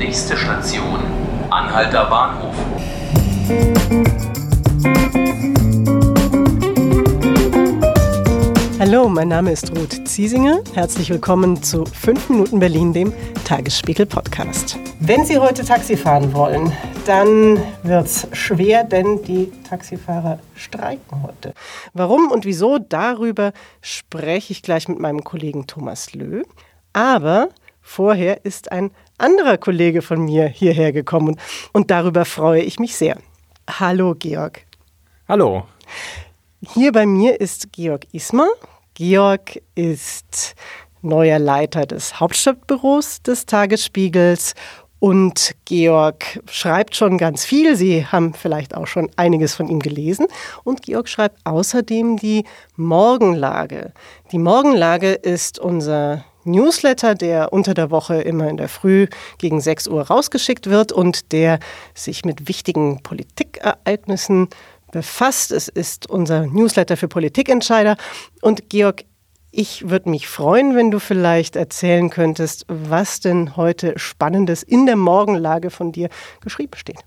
Nächste Station, Anhalter Bahnhof. Hallo, mein Name ist Ruth Ziesinger. Herzlich willkommen zu 5 Minuten Berlin, dem Tagesspiegel Podcast. Wenn Sie heute Taxi fahren wollen, dann wird es schwer, denn die Taxifahrer streiken heute. Warum und wieso, darüber spreche ich gleich mit meinem Kollegen Thomas Löh. Aber vorher ist ein anderer Kollege von mir hierher gekommen und darüber freue ich mich sehr. Hallo, Georg. Hallo. Hier bei mir ist Georg Ismer. Georg ist neuer Leiter des Hauptstadtbüros des Tagesspiegels und Georg schreibt schon ganz viel. Sie haben vielleicht auch schon einiges von ihm gelesen. Und Georg schreibt außerdem die Morgenlage. Die Morgenlage ist unser Newsletter, der unter der Woche immer in der Früh gegen 6 Uhr rausgeschickt wird und der sich mit wichtigen Politikereignissen befasst. Es ist unser Newsletter für Politikentscheider. Und Georg, ich würde mich freuen, wenn du vielleicht erzählen könntest, was denn heute Spannendes in der Morgenlage von dir geschrieben steht.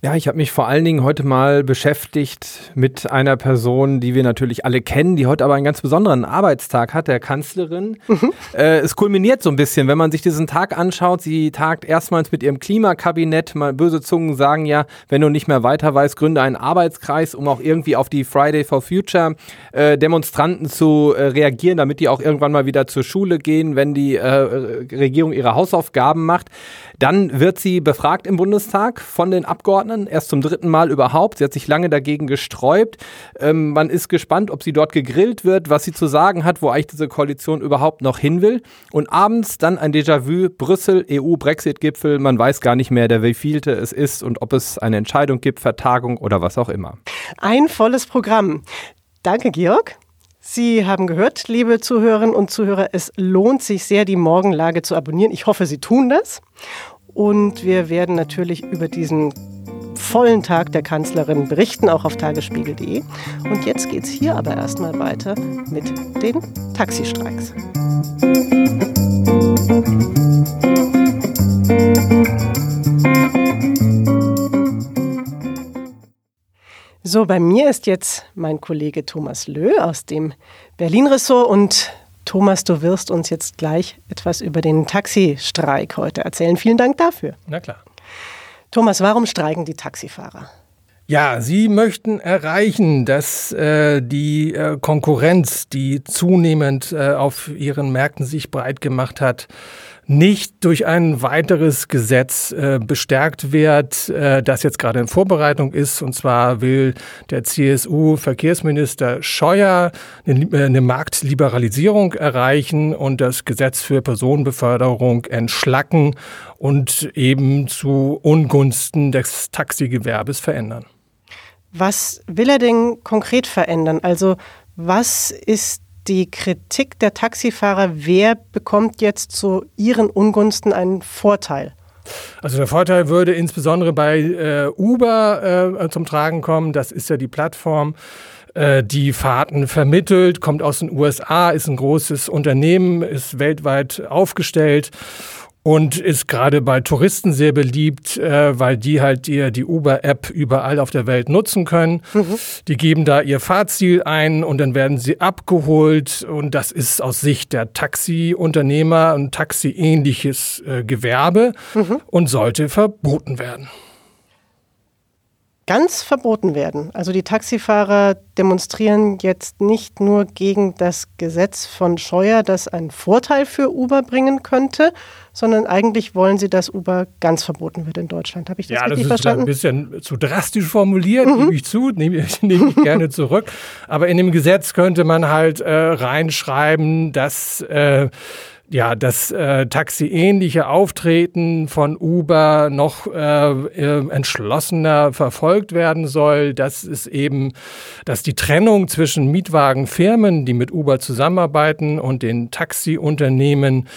Ja, ich habe mich vor allen Dingen heute mal beschäftigt mit einer Person, die wir natürlich alle kennen, die heute aber einen ganz besonderen Arbeitstag hat, der Kanzlerin. Mhm. Äh, es kulminiert so ein bisschen, wenn man sich diesen Tag anschaut. Sie tagt erstmals mit ihrem Klimakabinett. Mal böse Zungen sagen ja, wenn du nicht mehr weiter weißt, gründe einen Arbeitskreis, um auch irgendwie auf die Friday for Future äh, Demonstranten zu äh, reagieren, damit die auch irgendwann mal wieder zur Schule gehen, wenn die äh, Regierung ihre Hausaufgaben macht. Dann wird sie befragt im Bundestag von den Abgeordneten, erst zum dritten Mal überhaupt. Sie hat sich lange dagegen gesträubt. Ähm, man ist gespannt, ob sie dort gegrillt wird, was sie zu sagen hat, wo eigentlich diese Koalition überhaupt noch hin will. Und abends dann ein Déjà-vu, Brüssel, EU-Brexit-Gipfel. Man weiß gar nicht mehr, der wievielte es ist und ob es eine Entscheidung gibt, Vertagung oder was auch immer. Ein volles Programm. Danke, Georg. Sie haben gehört, liebe Zuhörerinnen und Zuhörer, es lohnt sich sehr, die Morgenlage zu abonnieren. Ich hoffe, Sie tun das. Und wir werden natürlich über diesen vollen Tag der Kanzlerin berichten, auch auf tagesspiegel.de. Und jetzt geht es hier aber erstmal weiter mit den Taxistreiks. So, bei mir ist jetzt mein Kollege Thomas Löh aus dem Berlin-Ressort und Thomas, du wirst uns jetzt gleich etwas über den Taxistreik heute erzählen. Vielen Dank dafür. Na klar. Thomas, warum streiken die Taxifahrer? Ja, sie möchten erreichen, dass äh, die äh, Konkurrenz, die zunehmend äh, auf ihren Märkten sich breit gemacht hat, nicht durch ein weiteres Gesetz äh, bestärkt wird, äh, das jetzt gerade in Vorbereitung ist. Und zwar will der CSU-Verkehrsminister Scheuer eine, äh, eine Marktliberalisierung erreichen und das Gesetz für Personenbeförderung entschlacken und eben zu Ungunsten des Taxigewerbes verändern. Was will er denn konkret verändern? Also was ist die Kritik der Taxifahrer, wer bekommt jetzt zu ihren Ungunsten einen Vorteil? Also der Vorteil würde insbesondere bei äh, Uber äh, zum Tragen kommen. Das ist ja die Plattform, äh, die Fahrten vermittelt, kommt aus den USA, ist ein großes Unternehmen, ist weltweit aufgestellt und ist gerade bei Touristen sehr beliebt, äh, weil die halt die, die Uber-App überall auf der Welt nutzen können. Mhm. Die geben da ihr Fahrziel ein und dann werden sie abgeholt und das ist aus Sicht der Taxiunternehmer ein taxiähnliches äh, Gewerbe mhm. und sollte verboten werden ganz verboten werden. Also die Taxifahrer demonstrieren jetzt nicht nur gegen das Gesetz von Scheuer, das einen Vorteil für Uber bringen könnte, sondern eigentlich wollen sie, dass Uber ganz verboten wird in Deutschland. Habe ich das ja, richtig das ist ein bisschen zu drastisch formuliert, mhm. gebe ich zu, nehme, ich, nehme ich gerne zurück. Aber in dem Gesetz könnte man halt äh, reinschreiben, dass äh, ja, das äh, taxiähnliche Auftreten von Uber noch äh, äh, entschlossener verfolgt werden soll. Das ist eben, dass die Trennung zwischen Mietwagenfirmen, die mit Uber zusammenarbeiten, und den Taxiunternehmen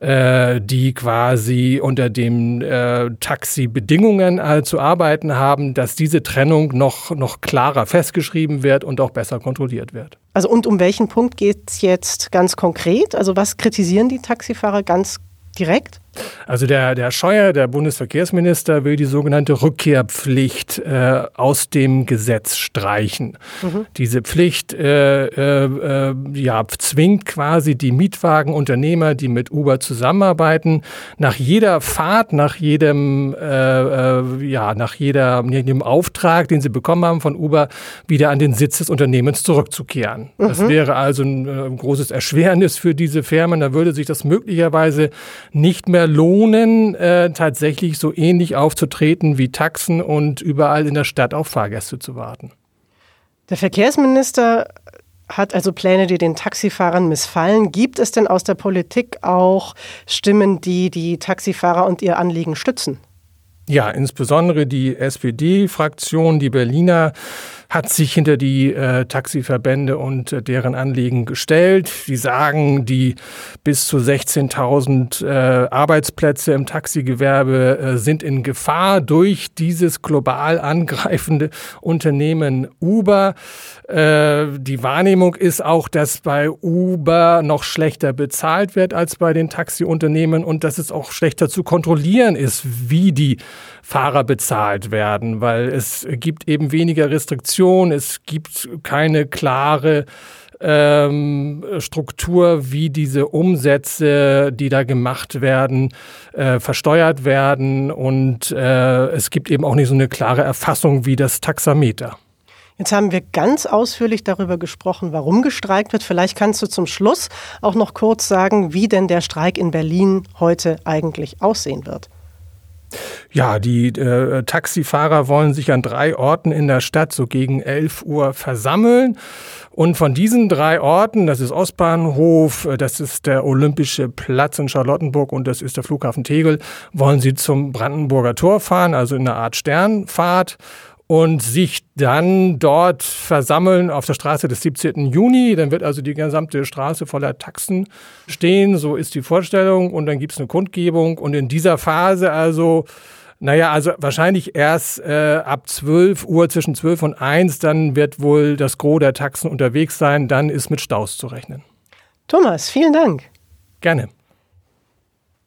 äh, die quasi unter den äh, Taxi-Bedingungen äh, zu arbeiten haben, dass diese Trennung noch, noch klarer festgeschrieben wird und auch besser kontrolliert wird. Also und um welchen Punkt geht es jetzt ganz konkret? Also was kritisieren die Taxifahrer ganz direkt? Also der, der Scheuer, der Bundesverkehrsminister, will die sogenannte Rückkehrpflicht äh, aus dem Gesetz streichen. Mhm. Diese Pflicht äh, äh, ja, zwingt quasi die Mietwagenunternehmer, die mit Uber zusammenarbeiten, nach jeder Fahrt, nach jedem, äh, äh, ja, nach jeder, jedem Auftrag, den sie bekommen haben von Uber, wieder an den Sitz des Unternehmens zurückzukehren. Mhm. Das wäre also ein, äh, ein großes Erschwernis für diese Firmen. Da würde sich das möglicherweise nicht mehr lohnen, äh, tatsächlich so ähnlich aufzutreten wie Taxen und überall in der Stadt auf Fahrgäste zu warten. Der Verkehrsminister hat also Pläne, die den Taxifahrern missfallen. Gibt es denn aus der Politik auch Stimmen, die die Taxifahrer und ihr Anliegen stützen? Ja, insbesondere die SPD-Fraktion, die Berliner hat sich hinter die äh, Taxiverbände und äh, deren Anliegen gestellt. Die sagen, die bis zu 16.000 äh, Arbeitsplätze im Taxigewerbe äh, sind in Gefahr durch dieses global angreifende Unternehmen Uber. Äh, die Wahrnehmung ist auch, dass bei Uber noch schlechter bezahlt wird als bei den Taxiunternehmen und dass es auch schlechter zu kontrollieren ist, wie die Fahrer bezahlt werden, weil es gibt eben weniger Restriktionen, es gibt keine klare ähm, Struktur, wie diese Umsätze, die da gemacht werden, äh, versteuert werden und äh, es gibt eben auch nicht so eine klare Erfassung wie das Taxameter. Jetzt haben wir ganz ausführlich darüber gesprochen, warum gestreikt wird. Vielleicht kannst du zum Schluss auch noch kurz sagen, wie denn der Streik in Berlin heute eigentlich aussehen wird. Ja, die äh, Taxifahrer wollen sich an drei Orten in der Stadt so gegen 11 Uhr versammeln. Und von diesen drei Orten, das ist Ostbahnhof, äh, das ist der Olympische Platz in Charlottenburg und das ist der Flughafen Tegel, wollen sie zum Brandenburger Tor fahren, also in einer Art Sternfahrt und sich dann dort versammeln auf der Straße des 17. Juni. Dann wird also die gesamte Straße voller Taxen stehen, so ist die Vorstellung. Und dann gibt es eine Kundgebung. Und in dieser Phase also, naja, also wahrscheinlich erst äh, ab 12 Uhr, zwischen 12 und 1, dann wird wohl das Gros der Taxen unterwegs sein. Dann ist mit Staus zu rechnen. Thomas, vielen Dank. Gerne.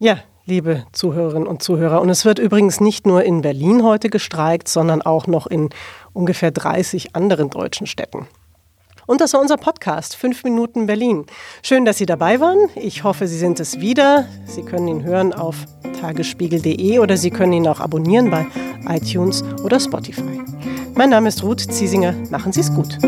Ja, liebe Zuhörerinnen und Zuhörer. Und es wird übrigens nicht nur in Berlin heute gestreikt, sondern auch noch in ungefähr 30 anderen deutschen Städten. Und das war unser Podcast 5 Minuten Berlin. Schön, dass Sie dabei waren. Ich hoffe, Sie sind es wieder. Sie können ihn hören auf tagesspiegel.de oder Sie können ihn auch abonnieren bei iTunes oder Spotify. Mein Name ist Ruth Ziesinger. Machen Sie es gut.